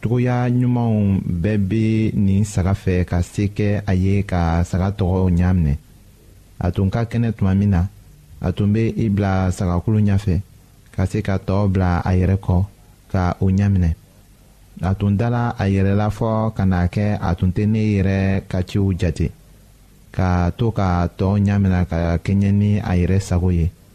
cogoya ɲumanw bɛɛ bɛ nin saga fɛ ka se kɛ a ye ka saga tɔgɔ ɲaaminɛ a tun ka kɛnɛ tuma min na a tun bɛ i bila sagakulu ɲɛfɛ ka se ka tɔɔ bila a yɛrɛ kɔ ka o ɲaminɛ a tun dala a yɛrɛ la fɔ ka n'a kɛ a tun tɛ ne yɛrɛ ka ciw jate ka to ka tɔɔ ɲamina ka kɛɲɛ ni a yɛrɛ sago ye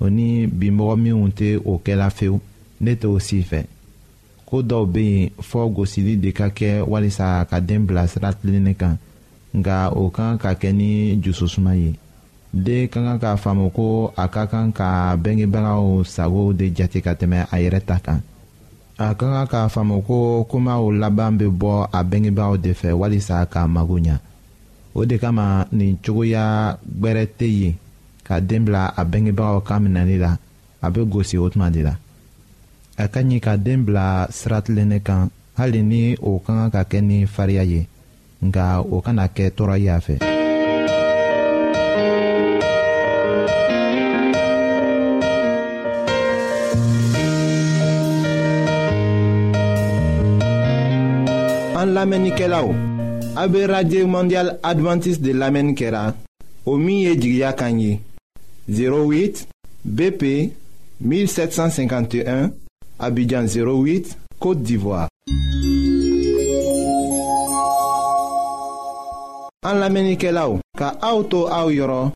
o ni binmɔgɔ minnu tɛ o kɛla fewu ne t'o si fɛ ko dɔw bɛ yen fɔ gosili de ka kɛ walisa ka den bila sira tilennen kan nka o kan ka kɛ ni jususuma ye den ka kan k'a faamu ko a ka kan ka bɛngebagaw sago de jate ka tɛmɛ a yɛrɛ ta kan a ka kan k'a faamu ko komaw laban bɛ bɔ a bɛngebagaw de fɛ walisa k'a mago ɲa o de kama nin cogoya gbɛrɛ tɛ yen ka den bila a bengebagaw ka minɛli la a bɛ gosi o tuma de la a ka ɲi ka den bila sira tilennen kan hali ni o ka kan ka kɛ ni fariya ye nka o kana kɛ tɔɔrɔ ye a fɛ. an lamɛnnikɛlaw a bɛ radio mondial adventiste de lamɛnni kɛra. o min ye jigiya kan ye 08 BP 1751 Abidjan 08 Côte d'Ivoire. An lamɛnnikɛlaw ka aw to aw yɔrɔ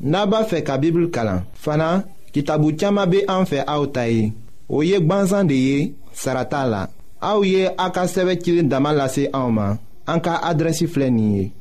n'a b'a fɛ ka Bibulu kalan fana kitabu caman bɛ an fɛ aw ta ye o ye gbansan de ye sara t'a la aw ye aw ka sɛbɛn cilen dama lase anw ma an ka adrɛsi filɛ nin ye.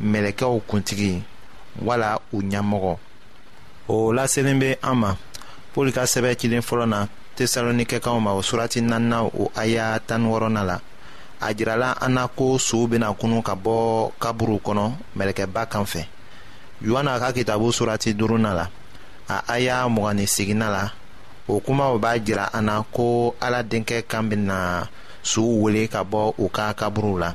mɛlɛkɛw kuntigi wala u ɲɛmɔgɔ o laselen bɛ an ma pɔli ka sɛbɛ cilen fɔlɔ na tesalonikɛkanw ma o surati naanina o aya tan wɔɔrɔnan la a jirala an na ko sow bɛna kunu ka bɔ kaburuw kɔnɔ mɛlɛkɛba kan fɛ yohana ka kitabu surati duurunan la a aya mugan ni seginna la o kumaw b'a jira an na ko ala denkɛ kan bɛna sow wele ka bɔ u ka kaburuw la